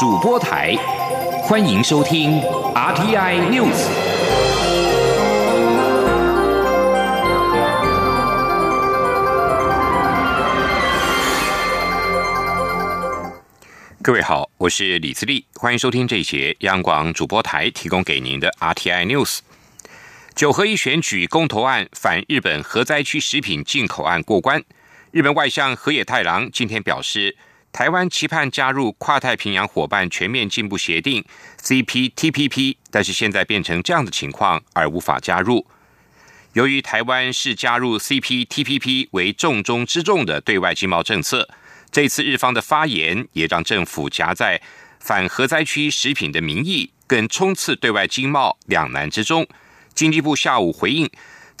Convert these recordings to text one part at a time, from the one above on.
主播台，欢迎收听 RTI News。各位好，我是李自立，欢迎收听这一节央广主播台提供给您的 RTI News。九合一选举公投案反日本核灾区食品进口案过关，日本外相河野太郎今天表示。台湾期盼加入跨太平洋伙伴全面进步协定 （CPTPP），但是现在变成这样的情况而无法加入。由于台湾是加入 CPTPP 为重中之重的对外经贸政策，这次日方的发言也让政府夹在反核灾区食品的名义跟冲刺对外经贸两难之中。经济部下午回应。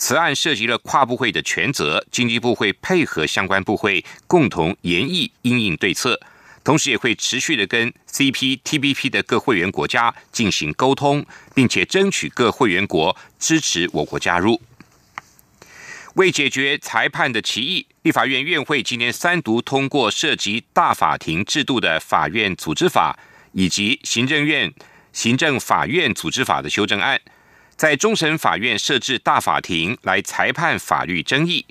此案涉及了跨部会的权责，经济部会配合相关部会共同研议应应对策，同时也会持续的跟 CPTPP 的各会员国家进行沟通，并且争取各会员国支持我国加入。为解决裁判的歧义，立法院院会今天三读通过涉及大法庭制度的法院组织法以及行政院行政法院组织法的修正案。在终审法院设置大法庭来裁判法律争议，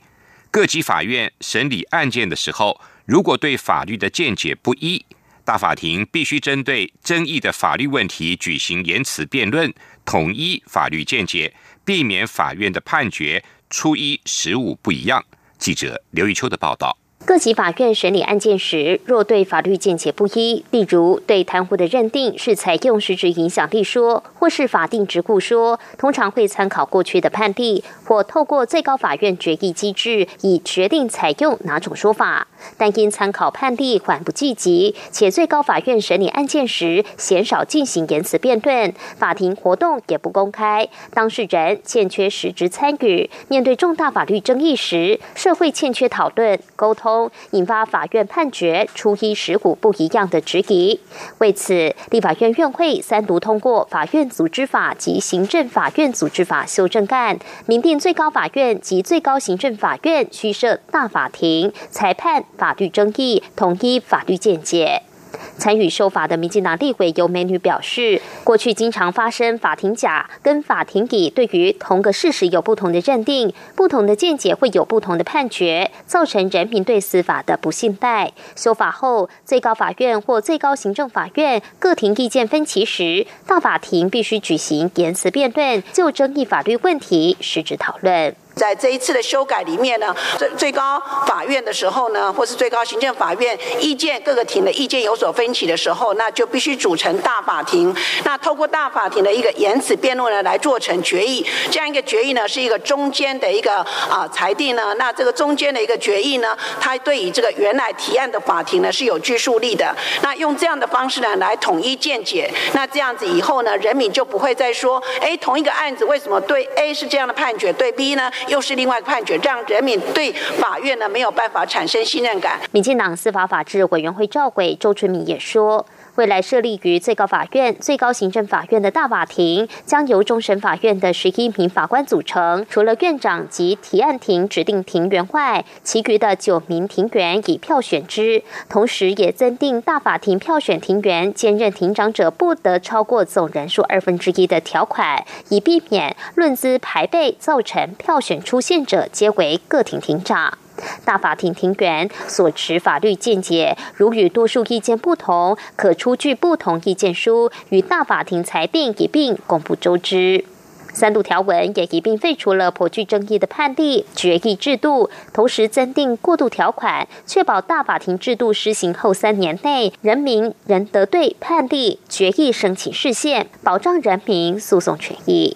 各级法院审理案件的时候，如果对法律的见解不一，大法庭必须针对争议的法律问题举行言辞辩论，统一法律见解，避免法院的判决初一十五不一样。记者刘玉秋的报道。各级法院审理案件时，若对法律见解不一，例如对贪污的认定是采用实质影响力说，或是法定执顾说，通常会参考过去的判例，或透过最高法院决议机制，以决定采用哪种说法。但因参考判例缓不济急，且最高法院审理案件时鲜少进行言辞辩论，法庭活动也不公开，当事人欠缺实质参与，面对重大法律争议时，社会欠缺讨论沟通。引发法院判决初一十五不一样的质疑。为此，立法院院会三读通过《法院组织法》及《行政法院组织法》修正案，明定最高法院及最高行政法院需设大法庭裁判法律争议，统一法律见解。参与修法的民进党立委尤美女表示，过去经常发生法庭甲跟法庭乙对于同个事实有不同的认定，不同的见解会有不同的判决，造成人民对司法的不信赖。修法后，最高法院或最高行政法院各庭意见分歧时，大法庭必须举行言辞辩论，就争议法律问题实质讨论。在这一次的修改里面呢，最最高法院的时候呢，或是最高行政法院意见各个庭的意见有所分歧的时候，那就必须组成大法庭。那透过大法庭的一个言辞辩论呢，来做成决议。这样一个决议呢，是一个中间的一个啊裁定呢。那这个中间的一个决议呢，它对于这个原来提案的法庭呢是有拘束力的。那用这样的方式呢，来统一见解。那这样子以后呢，人民就不会再说，哎，同一个案子为什么对 A 是这样的判决，对 B 呢？又是另外个判决，让人民对法院呢没有办法产生信任感。民进党司法法制委员会召回周春敏也说。未来设立于最高法院、最高行政法院的大法庭，将由终审法院的十一名法官组成。除了院长及提案庭指定庭员外，其余的九名庭员以票选之。同时，也增订大法庭票选庭员兼任庭长者不得超过总人数二分之一的条款，以避免论资排辈，造成票选出现者皆为各庭庭长。大法庭庭员所持法律见解，如与多数意见不同，可出具不同意见书，与大法庭裁定一并公布周知。三度条文也一并废除了颇具争议的判例决议制度，同时增订过渡条款，确保大法庭制度施行后三年内，人民仍得对判例决议申请释宪，保障人民诉讼权益。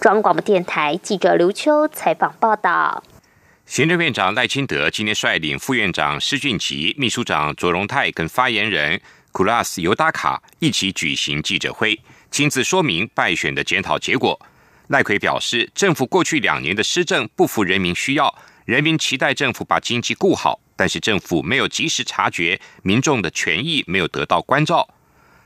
中央广播电台记者刘秋采访报道。行政院长赖清德今天率领副院长施俊吉、秘书长卓荣泰跟发言人库拉斯尤达卡一起举行记者会，亲自说明败选的检讨结果。赖奎表示，政府过去两年的施政不符人民需要，人民期待政府把经济顾好，但是政府没有及时察觉民众的权益没有得到关照。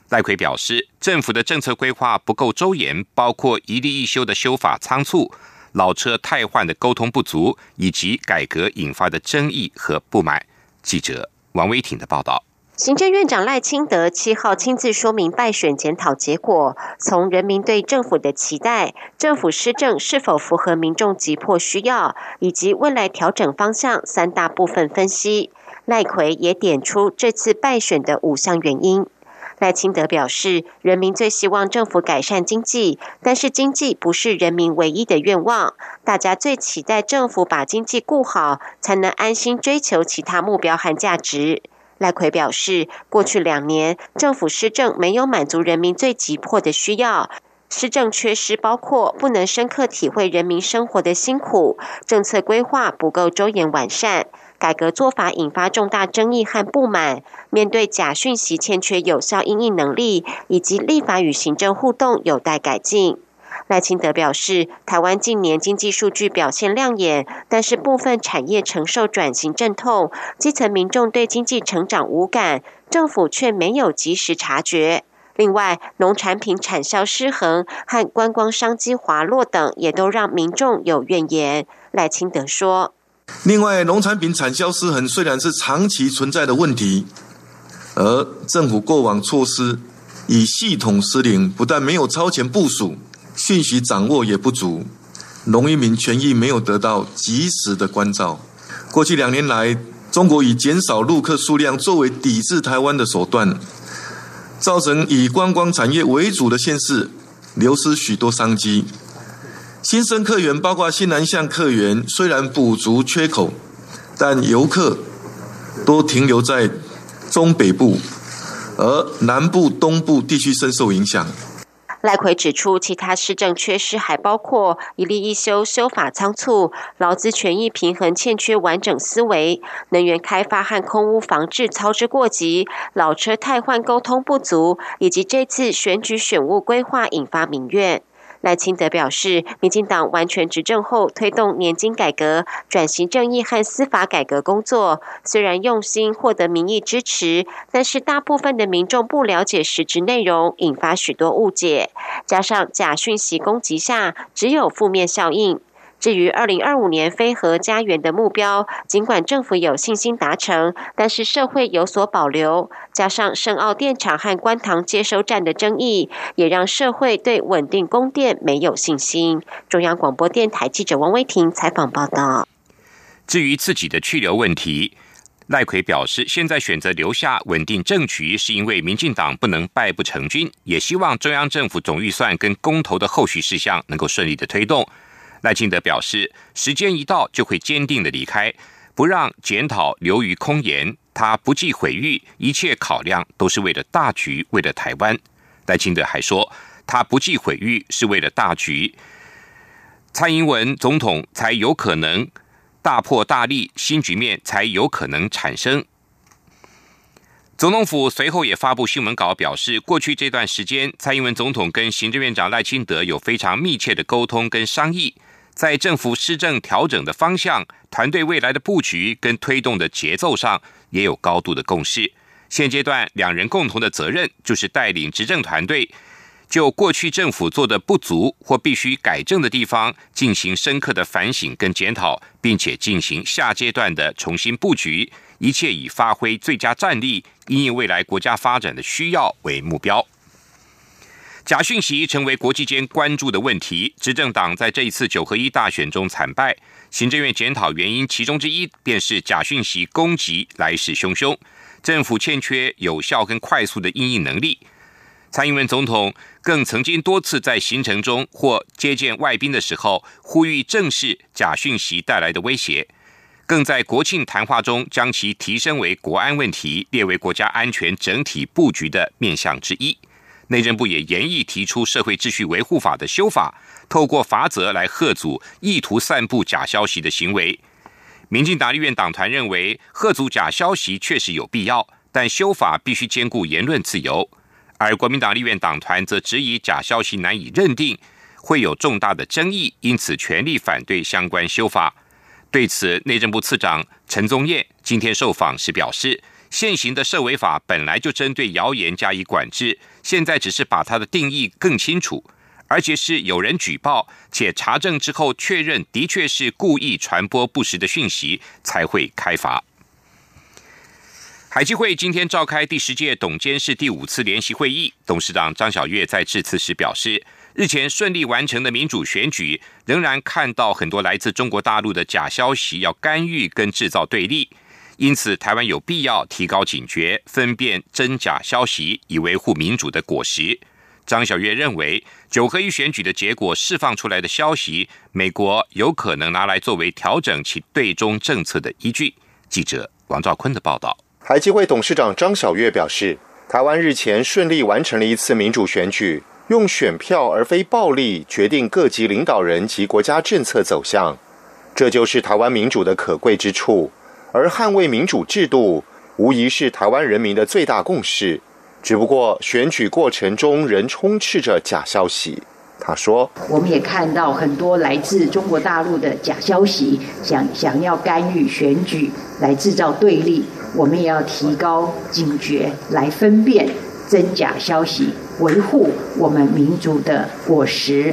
赖奎表示，政府的政策规划不够周延，包括一例一修的修法仓促。老车汰换的沟通不足，以及改革引发的争议和不满。记者王威挺的报道。行政院长赖清德七号亲自说明败选检讨结果，从人民对政府的期待、政府施政是否符合民众急迫需要，以及未来调整方向三大部分分析。赖奎也点出这次败选的五项原因。赖清德表示，人民最希望政府改善经济，但是经济不是人民唯一的愿望，大家最期待政府把经济顾好，才能安心追求其他目标和价值。赖奎表示，过去两年政府施政没有满足人民最急迫的需要，施政缺失包括不能深刻体会人民生活的辛苦，政策规划不够周延完善，改革做法引发重大争议和不满，面对假讯息欠缺有效应应能力，以及立法与行政互动有待改进。赖清德表示，台湾近年经济数据表现亮眼，但是部分产业承受转型阵痛，基层民众对经济成长无感，政府却没有及时察觉。另外，农产品产销失衡和观光商机滑落等，也都让民众有怨言。赖清德说：“另外，农产品产销失衡虽然是长期存在的问题，而政府过往措施以系统失灵，不但没有超前部署。”信息掌握也不足，农民权益没有得到及时的关照。过去两年来，中国以减少陆客数量作为抵制台湾的手段，造成以观光产业为主的县市流失许多商机。新生客源包括新南向客源，虽然补足缺口，但游客多停留在中北部，而南部、东部地区深受影响。赖奎指出，其他市政缺失还包括一例一修修法仓促、劳资权益平衡欠缺完整思维、能源开发和空屋防治操之过急、老车汰换沟通不足，以及这次选举选务规划引发民怨。赖清德表示，民进党完全执政后，推动年金改革、转型正义和司法改革工作，虽然用心获得民意支持，但是大部分的民众不了解实质内容，引发许多误解。加上假讯息攻击下，只有负面效应。至于二零二五年非核家园的目标，尽管政府有信心达成，但是社会有所保留。加上深澳电厂和观塘接收站的争议，也让社会对稳定供电没有信心。中央广播电台记者王威婷采访报道。至于自己的去留问题，赖奎表示，现在选择留下稳定政局，是因为民进党不能败不成军，也希望中央政府总预算跟公投的后续事项能够顺利的推动。赖清德表示，时间一到就会坚定的离开，不让检讨流于空言。他不计毁誉，一切考量都是为了大局，为了台湾。赖清德还说，他不计毁誉是为了大局，蔡英文总统才有可能大破大立，新局面才有可能产生。总统府随后也发布新闻稿，表示过去这段时间，蔡英文总统跟行政院长赖清德有非常密切的沟通跟商议。在政府施政调整的方向、团队未来的布局跟推动的节奏上，也有高度的共识。现阶段，两人共同的责任就是带领执政团队，就过去政府做的不足或必须改正的地方，进行深刻的反省跟检讨，并且进行下阶段的重新布局，一切以发挥最佳战力，因应未来国家发展的需要为目标。假讯息成为国际间关注的问题。执政党在这一次九合一大选中惨败，行政院检讨原因，其中之一便是假讯息攻击来势汹汹，政府欠缺有效跟快速的应应能力。蔡英文总统更曾经多次在行程中或接见外宾的时候，呼吁正视假讯息带来的威胁，更在国庆谈话中将其提升为国安问题，列为国家安全整体布局的面向之一。内政部也严议提出社会秩序维护法的修法，透过法则来贺阻意图散布假消息的行为。民进党立院党团认为，贺阻假消息确实有必要，但修法必须兼顾言论自由。而国民党立院党团则质疑假消息难以认定，会有重大的争议，因此全力反对相关修法。对此，内政部次长陈宗彦今天受访时表示。现行的涉违法本来就针对谣言加以管制，现在只是把它的定义更清楚，而且是有人举报且查证之后确认的确是故意传播不实的讯息才会开罚。海基会今天召开第十届董监事第五次联席会议，董事长张晓月在致辞时表示，日前顺利完成的民主选举，仍然看到很多来自中国大陆的假消息要干预跟制造对立，因此台湾有必要提高警觉，分辨真假消息，以维护民主的果实。张晓月认为，九合一选举的结果释放出来的消息，美国有可能拿来作为调整其对中政策的依据。记者王兆坤的报道。海基会董事长张晓月表示，台湾日前顺利完成了一次民主选举，用选票而非暴力决定各级领导人及国家政策走向，这就是台湾民主的可贵之处。而捍卫民主制度，无疑是台湾人民的最大共识。只不过选举过程中仍充斥着假消息。他说：“我们也看到很多来自中国大陆的假消息，想想要干预选举，来制造对立。我们也要提高警觉，来分辨真假消息，维护我们民族的果实。”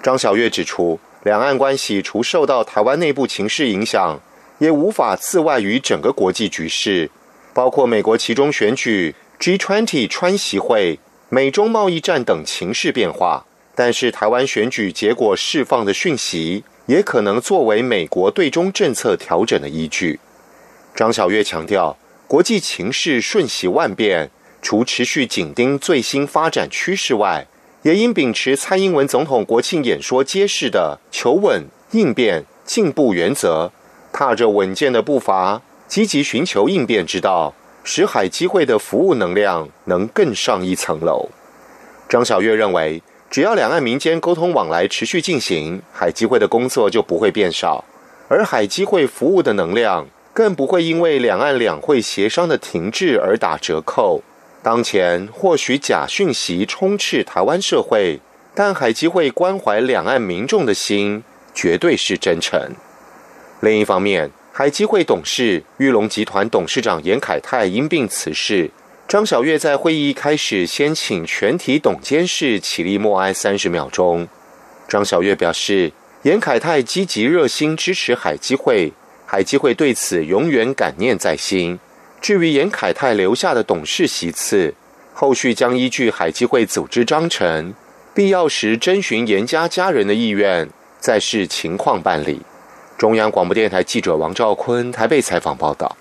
张晓月指出，两岸关系除受到台湾内部情势影响，也无法自外于整个国际局势，包括美国其中选举、G20 川习会、美中贸易战等情势变化。但是，台湾选举结果释放的讯息，也可能作为美国对中政策调整的依据。张晓月强调，国际情势瞬息万变，除持续紧盯最新发展趋势外，也应秉持蔡英文总统国庆演说揭示的“求稳、应变、进步”原则，踏着稳健的步伐，积极寻求应变之道，使海基会的服务能量能更上一层楼。张晓月认为。只要两岸民间沟通往来持续进行，海基会的工作就不会变少，而海基会服务的能量更不会因为两岸两会协商的停滞而打折扣。当前或许假讯息充斥台湾社会，但海基会关怀两岸民众的心绝对是真诚。另一方面，海基会董事玉龙集团董事长严凯泰因病辞世。张晓月在会议开始先请全体董监事起立默哀三十秒钟。张晓月表示，严凯泰积极热心支持海基会，海基会对此永远感念在心。至于严凯泰留下的董事席次，后续将依据海基会组织章程，必要时征询严家家人的意愿，再视情况办理。中央广播电台记者王兆坤台北采访报道。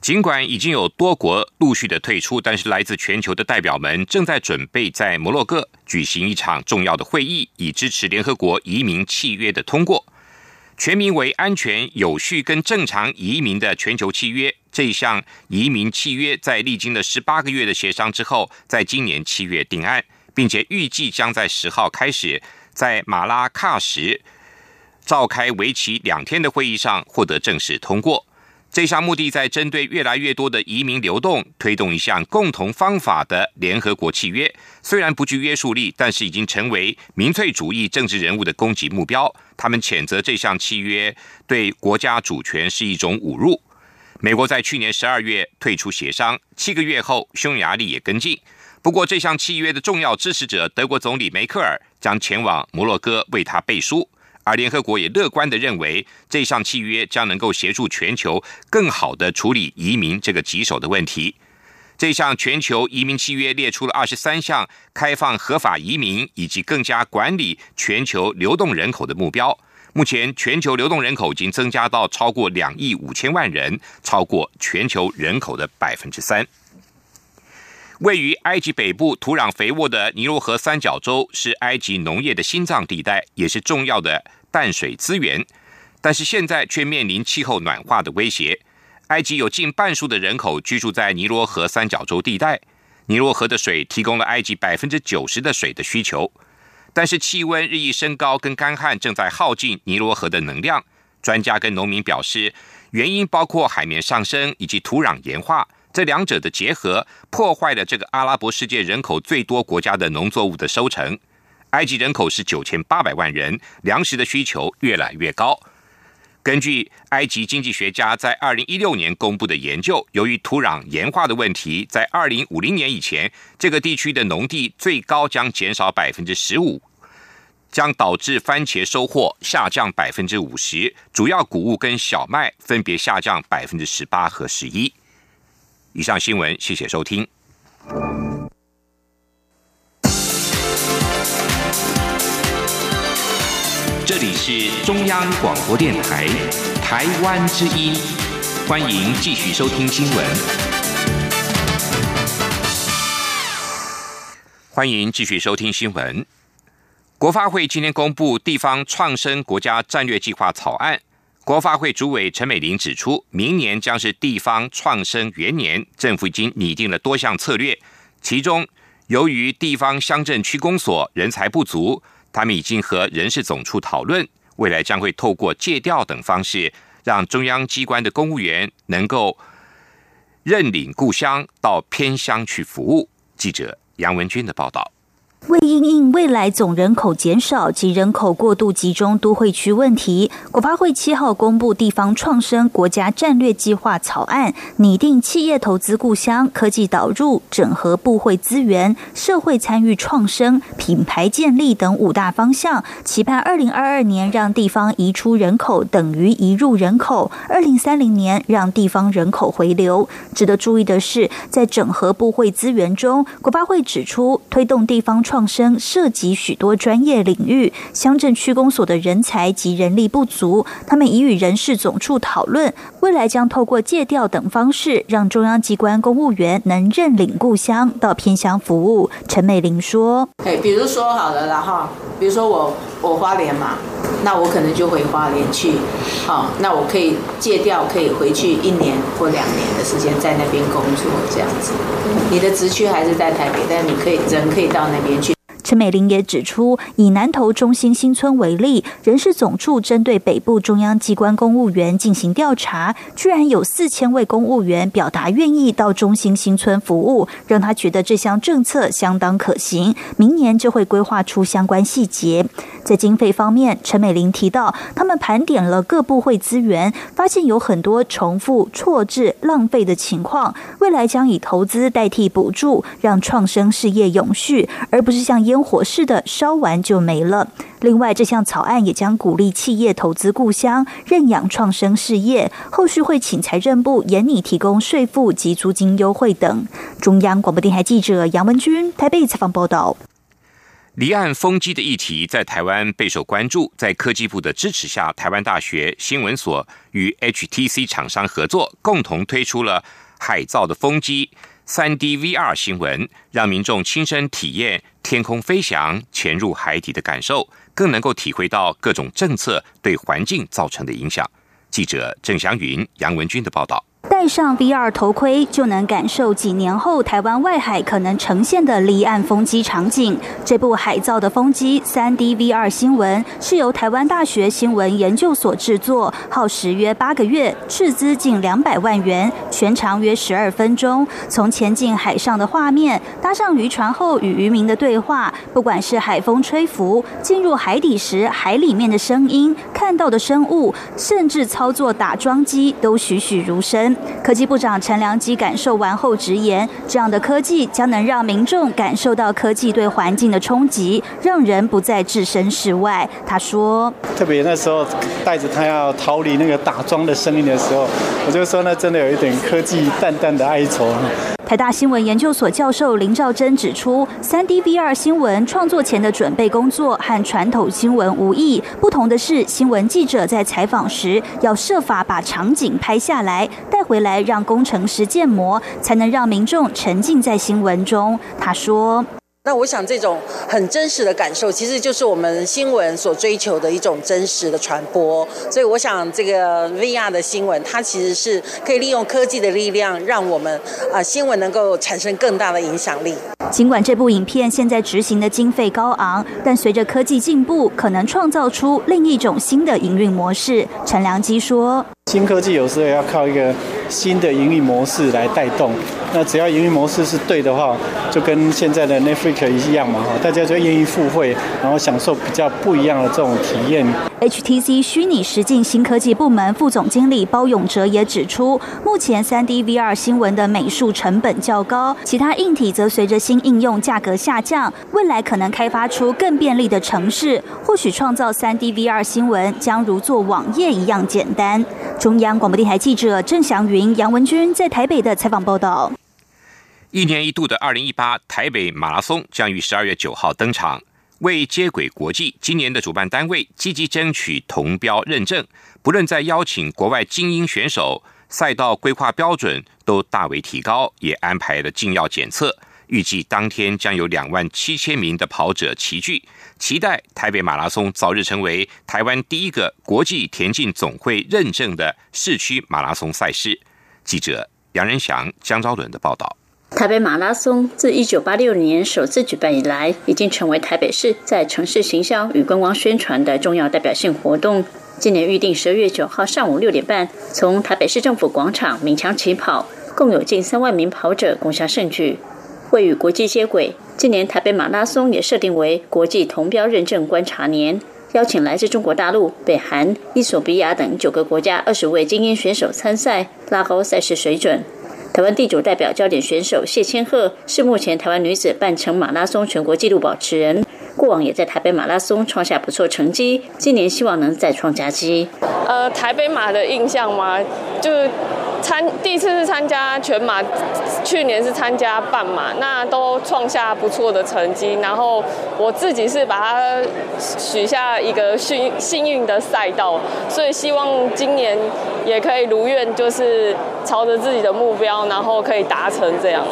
尽管已经有多国陆续的退出，但是来自全球的代表们正在准备在摩洛哥举行一场重要的会议，以支持联合国移民契约的通过。全名为“安全、有序跟正常移民的全球契约”这一项移民契约，在历经了十八个月的协商之后，在今年七月定案，并且预计将在十号开始在马拉喀什召开为期两天的会议上获得正式通过。这项目的在针对越来越多的移民流动，推动一项共同方法的联合国契约。虽然不具约束力，但是已经成为民粹主义政治人物的攻击目标。他们谴责这项契约对国家主权是一种侮辱。美国在去年十二月退出协商，七个月后，匈牙利也跟进。不过，这项契约的重要支持者德国总理梅克尔将前往摩洛哥为他背书。而联合国也乐观的认为，这项契约将能够协助全球更好的处理移民这个棘手的问题。这项全球移民契约列出了二十三项开放合法移民以及更加管理全球流动人口的目标。目前，全球流动人口已经增加到超过两亿五千万人，超过全球人口的百分之三。位于埃及北部、土壤肥沃的尼罗河三角洲是埃及农业的心脏地带，也是重要的淡水资源。但是现在却面临气候暖化的威胁。埃及有近半数的人口居住在尼罗河三角洲地带，尼罗河的水提供了埃及百分之九十的水的需求。但是气温日益升高跟干旱正在耗尽尼罗河的能量。专家跟农民表示，原因包括海面上升以及土壤盐化。这两者的结合破坏了这个阿拉伯世界人口最多国家的农作物的收成。埃及人口是九千八百万人，粮食的需求越来越高。根据埃及经济学家在二零一六年公布的研究，由于土壤盐化的问题，在二零五零年以前，这个地区的农地最高将减少百分之十五，将导致番茄收获下降百分之五十，主要谷物跟小麦分别下降百分之十八和十一。以上新闻，谢谢收听。这里是中央广播电台台湾之音，欢迎继续收听新闻。欢迎继续收听新闻。国发会今天公布地方创生国家战略计划草案。国发会主委陈美玲指出，明年将是地方创生元年，政府已经拟定了多项策略，其中由于地方乡镇区公所人才不足，他们已经和人事总处讨论，未来将会透过借调等方式，让中央机关的公务员能够认领故乡到偏乡去服务。记者杨文军的报道。为应应未来总人口减少及人口过度集中都会区问题，国发会七号公布地方创生国家战略计划草案，拟定企业投资故乡、科技导入、整合部会资源、社会参与创生、品牌建立等五大方向，期盼二零二二年让地方移出人口等于移入人口，二零三零年让地方人口回流。值得注意的是，在整合部会资源中，国发会指出推动地方。创生涉及许多专业领域，乡镇区公所的人才及人力不足，他们已与人事总处讨论，未来将透过借调等方式，让中央机关公务员能认领故乡到偏乡服务。陈美玲说：“哎，比如说好了啦哈，比如说我我花莲嘛，那我可能就回花莲去，好，那我可以借调，可以回去一年或两年的时间在那边工作，这样子。你的职区还是在台北，但你可以人可以到那边去。”陈美玲也指出，以南投中心新村为例，人事总处针对北部中央机关公务员进行调查，居然有四千位公务员表达愿意到中心新村服务，让他觉得这项政策相当可行。明年就会规划出相关细节。在经费方面，陈美玲提到，他们盘点了各部会资源，发现有很多重复、错置、浪费的情况，未来将以投资代替补助，让创生事业永续，而不是像烟火似的烧完就没了。另外，这项草案也将鼓励企业投资故乡、认养创生事业，后续会请财政部严拟提供税负及租金优惠等。中央广播电台记者杨文君台北采访报道。离岸风机的议题在台湾备受关注，在科技部的支持下，台湾大学新闻所与 HTC 厂商合作，共同推出了海造的风机。三 D VR 新闻让民众亲身体验天空飞翔、潜入海底的感受，更能够体会到各种政策对环境造成的影响。记者郑祥云、杨文军的报道。戴上 VR 头盔，就能感受几年后台湾外海可能呈现的离岸风机场景。这部海造的风机 3D VR 新闻是由台湾大学新闻研究所制作，耗时约八个月，斥资近两百万元，全长约十二分钟。从前进海上的画面，搭上渔船后与渔民的对话，不管是海风吹拂，进入海底时海里面的声音，看到的生物，甚至操作打桩机，都栩栩如生。科技部长陈良基感受完后直言：“这样的科技将能让民众感受到科技对环境的冲击，让人不再置身事外。”他说：“特别那时候带着他要逃离那个打桩的森林的时候，我就说那真的有一点科技淡淡的哀愁。”台大新闻研究所教授林兆珍指出，3D VR 新闻创作前的准备工作和传统新闻无异，不同的是，新闻记者在采访时要设法把场景拍下来，带回来让工程师建模，才能让民众沉浸在新闻中。他说。那我想，这种很真实的感受，其实就是我们新闻所追求的一种真实的传播。所以，我想这个 VR 的新闻，它其实是可以利用科技的力量，让我们啊新闻能够产生更大的影响力。尽管这部影片现在执行的经费高昂，但随着科技进步，可能创造出另一种新的营运模式。陈良基说：“新科技有时候要靠一个新的营运模式来带动。”那只要营运模式是对的话，就跟现在的 Netflix 一样嘛哈，大家就愿意付费，然后享受比较不一样的这种体验。HTC 虚拟实境新科技部门副总经理包永哲也指出，目前 3D VR 新闻的美术成本较高，其他硬体则随着新应用价格下降。未来可能开发出更便利的城市，或许创造 3D VR 新闻将如做网页一样简单。中央广播电台记者郑祥云、杨文君在台北的采访报道。一年一度的2018台北马拉松将于12月9号登场。为接轨国际，今年的主办单位积极争取铜标认证，不论在邀请国外精英选手、赛道规划标准都大为提高，也安排了禁药检测。预计当天将有两万七千名的跑者齐聚，期待台北马拉松早日成为台湾第一个国际田径总会认证的市区马拉松赛事。记者杨仁祥、江昭伦的报道。台北马拉松自一九八六年首次举办以来，已经成为台北市在城市行销与观光宣传的重要代表性活动。今年预定十二月九号上午六点半，从台北市政府广场鸣枪起跑，共有近三万名跑者共享盛举。为与国际接轨，今年台北马拉松也设定为国际铜标认证观察年，邀请来自中国大陆、北韩、伊索比亚等九个国家二十位精英选手参赛，拉高赛事水准。台湾地主代表焦点选手谢千鹤是目前台湾女子半程马拉松全国纪录保持人，过往也在台北马拉松创下不错成绩，今年希望能再创佳绩。呃，台北马的印象嘛，就。参第一次是参加全马，去年是参加半马，那都创下不错的成绩。然后我自己是把它许下一个幸幸运的赛道，所以希望今年也可以如愿，就是朝着自己的目标，然后可以达成这样。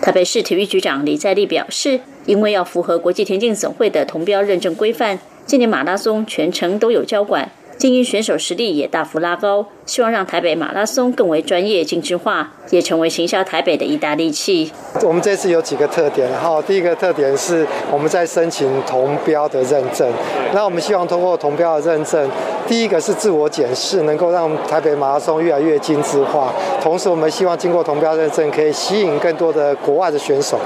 台北市体育局长李在立表示，因为要符合国际田径总会的铜标认证规范，今年马拉松全程都有交管。精英选手实力也大幅拉高，希望让台北马拉松更为专业、精致化，也成为行销台北的一大利器。我们这次有几个特点，哈，第一个特点是我们在申请铜标的认证，那我们希望通过铜标的认证，第一个是自我检视，能够让台北马拉松越来越精致化，同时我们希望经过铜标认证，可以吸引更多的国外的选手。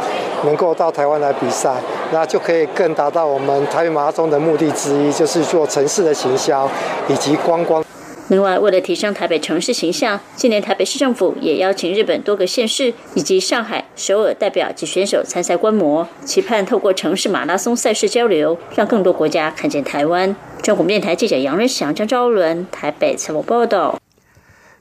能够到台湾来比赛，那就可以更达到我们台北马拉松的目的之一，就是做城市的行销以及观光。另外，为了提升台北城市形象，今年台北市政府也邀请日本多个县市以及上海、首尔代表及选手参赛观摩，期盼透过城市马拉松赛事交流，让更多国家看见台湾。中国电台记者杨仁祥、张昭伦台北采访报道。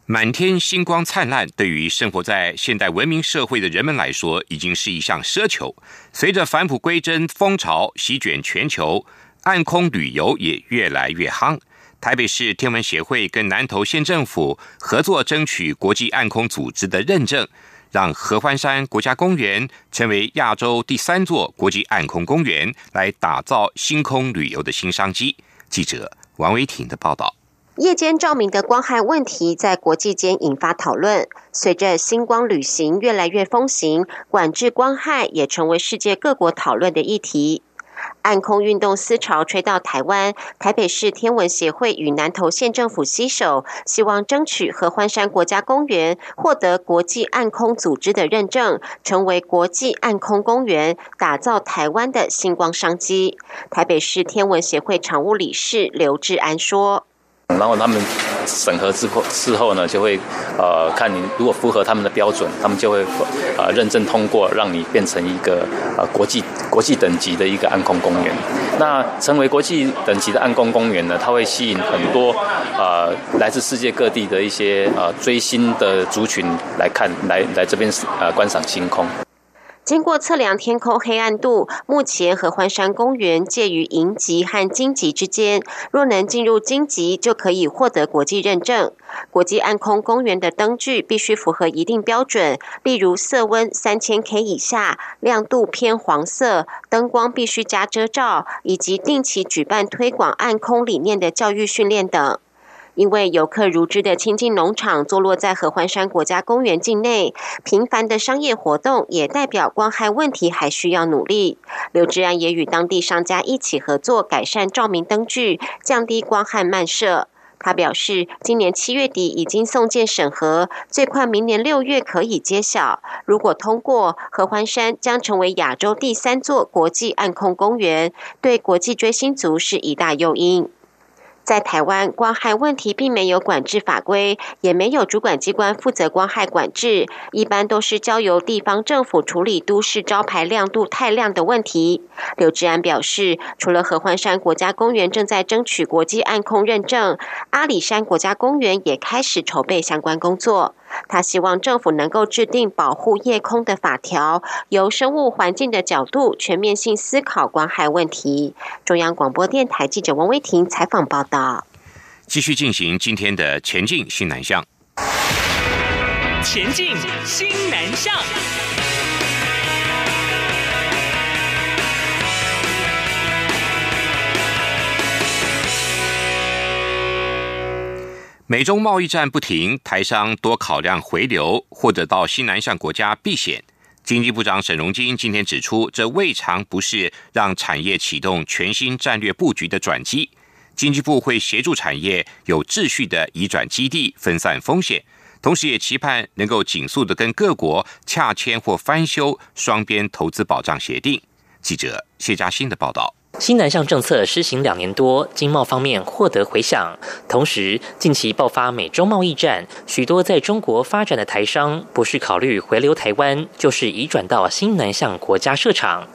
满天星光灿烂，对于生活在现代文明社会的人们来说，已经是一项奢求。随着返璞归真风潮席卷全球，暗空旅游也越来越夯。台北市天文协会跟南投县政府合作，争取国际暗空组织的认证，让合欢山国家公园成为亚洲第三座国际暗空公园，来打造星空旅游的新商机。记者王维婷的报道。夜间照明的光害问题在国际间引发讨论。随着星光旅行越来越风行，管制光害也成为世界各国讨论的议题。暗空运动思潮吹到台湾，台北市天文协会与南投县政府携手，希望争取合欢山国家公园获得国际暗空组织的认证，成为国际暗空公园，打造台湾的星光商机。台北市天文协会常务理事刘志安说。然后他们审核之后，事后呢就会呃看你如果符合他们的标准，他们就会呃认证通过，让你变成一个呃国际国际等级的一个暗空公园。那成为国际等级的暗空公园呢，它会吸引很多呃来自世界各地的一些呃追星的族群来看，来来这边呃观赏星空。经过测量天空黑暗度，目前合欢山公园介于银级和金级之间。若能进入金级，就可以获得国际认证。国际暗空公园的灯具必须符合一定标准，例如色温三千 K 以下、亮度偏黄色、灯光必须加遮罩，以及定期举办推广暗空理念的教育训练等。因为游客如织的亲近农场坐落在合欢山国家公园境内，频繁的商业活动也代表光害问题还需要努力。刘志安也与当地商家一起合作，改善照明灯具，降低光害漫射。他表示，今年七月底已经送件审核，最快明年六月可以揭晓。如果通过，合欢山将成为亚洲第三座国际暗空公园，对国际追星族是一大诱因。在台湾，光害问题并没有管制法规，也没有主管机关负责光害管制，一般都是交由地方政府处理都市招牌亮度太亮的问题。刘志安表示，除了合欢山国家公园正在争取国际暗空认证，阿里山国家公园也开始筹备相关工作。他希望政府能够制定保护夜空的法条，由生物环境的角度全面性思考光害问题。中央广播电台记者王威婷采访报道。继续进行今天的前进新南向。前进新南向。美中贸易战不停，台商多考量回流或者到西南向国家避险。经济部长沈荣金今天指出，这未尝不是让产业启动全新战略布局的转机。经济部会协助产业有秩序的移转基地，分散风险，同时也期盼能够紧速的跟各国洽签或翻修双边投资保障协定。记者谢嘉欣的报道。新南向政策施行两年多，经贸方面获得回响。同时，近期爆发美中贸易战，许多在中国发展的台商不是考虑回流台湾，就是移转到新南向国家设厂。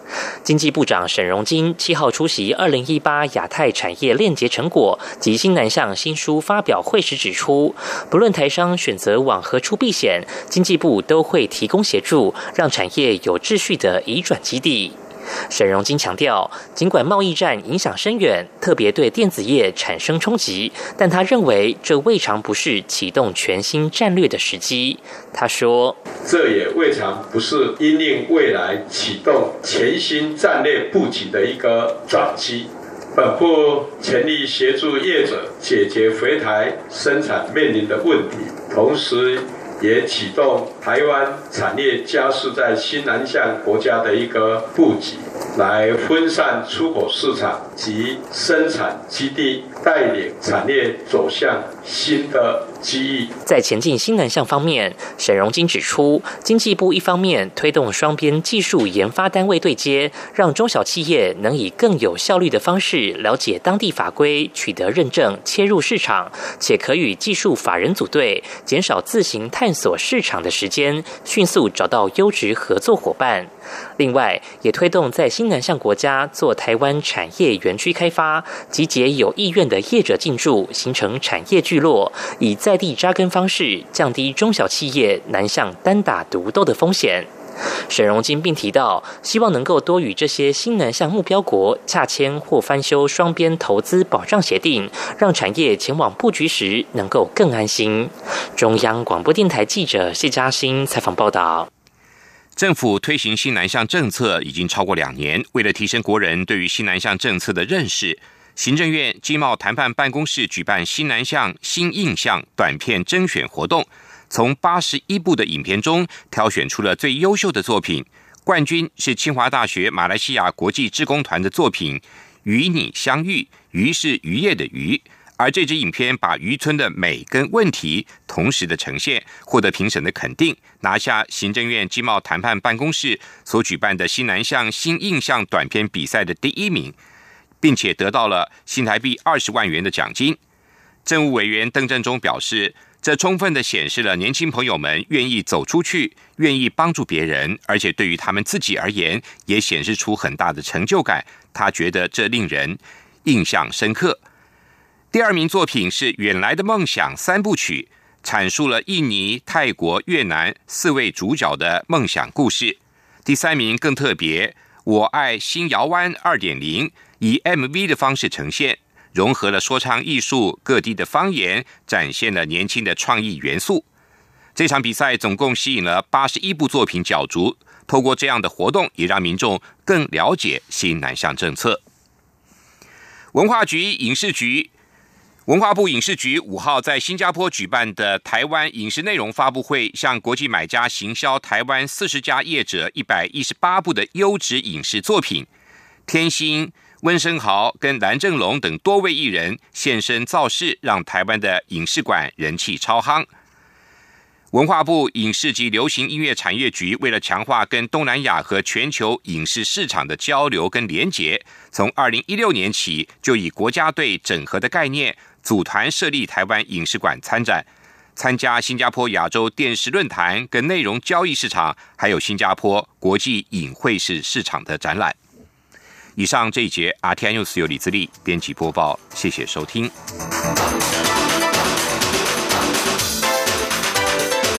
经济部长沈荣金七号出席二零一八亚太产业链结成果及新南向新书发表会时指出，不论台商选择往何处避险，经济部都会提供协助，让产业有秩序的移转基地。沈荣金强调，尽管贸易战影响深远，特别对电子业产生冲击，但他认为这未尝不是启动全新战略的时机。他说：“这也未尝不是因应未来启动全新战略布局的一个转机。本部全力协助业者解决回台生产面临的问题，同时。”也启动台湾产业加速在新南向国家的一个布局，来分散出口市场及生产基地，带领产业走向新的。在前进新南向方面，沈荣金指出，经济部一方面推动双边技术研发单位对接，让中小企业能以更有效率的方式了解当地法规，取得认证，切入市场，且可与技术法人组队，减少自行探索市场的时间，迅速找到优质合作伙伴。另外，也推动在新南向国家做台湾产业园区开发，集结有意愿的业者进驻，形成产业聚落，以在地扎根方式，降低中小企业南向单打独斗的风险。沈荣金并提到，希望能够多与这些新南向目标国洽签或翻修双边投资保障协定，让产业前往布局时能够更安心。中央广播电台记者谢嘉欣采访报道。政府推行新南向政策已经超过两年，为了提升国人对于新南向政策的认识，行政院经贸谈判办公室举办新南向新印象短片甄选活动，从八十一部的影片中挑选出了最优秀的作品，冠军是清华大学马来西亚国际志工团的作品《与你相遇》，鱼是渔业的鱼。而这支影片把渔村的美跟问题同时的呈现，获得评审的肯定，拿下行政院经贸谈判办公室所举办的新南向新印象短片比赛的第一名，并且得到了新台币二十万元的奖金。政务委员邓振中表示，这充分的显示了年轻朋友们愿意走出去，愿意帮助别人，而且对于他们自己而言，也显示出很大的成就感。他觉得这令人印象深刻。第二名作品是《远来的梦想》三部曲，阐述了印尼、泰国、越南四位主角的梦想故事。第三名更特别，《我爱新瑶湾二点零》以 MV 的方式呈现，融合了说唱艺术、各地的方言，展现了年轻的创意元素。这场比赛总共吸引了八十一部作品角逐，透过这样的活动，也让民众更了解新南向政策。文化局影视局。文化部影视局五号在新加坡举办的台湾影视内容发布会，向国际买家行销台湾四十家业者一百一十八部的优质影视作品。天星、温升豪跟蓝正龙等多位艺人现身造势，让台湾的影视馆人气超夯。文化部影视及流行音乐产业局为了强化跟东南亚和全球影视市场的交流跟连结，从二零一六年起就以国家队整合的概念，组团设立台湾影视馆参展，参加新加坡亚洲电视论坛跟内容交易市场，还有新加坡国际影会市市场的展览。以上这一节阿天 News 由李自力编辑播报，谢谢收听。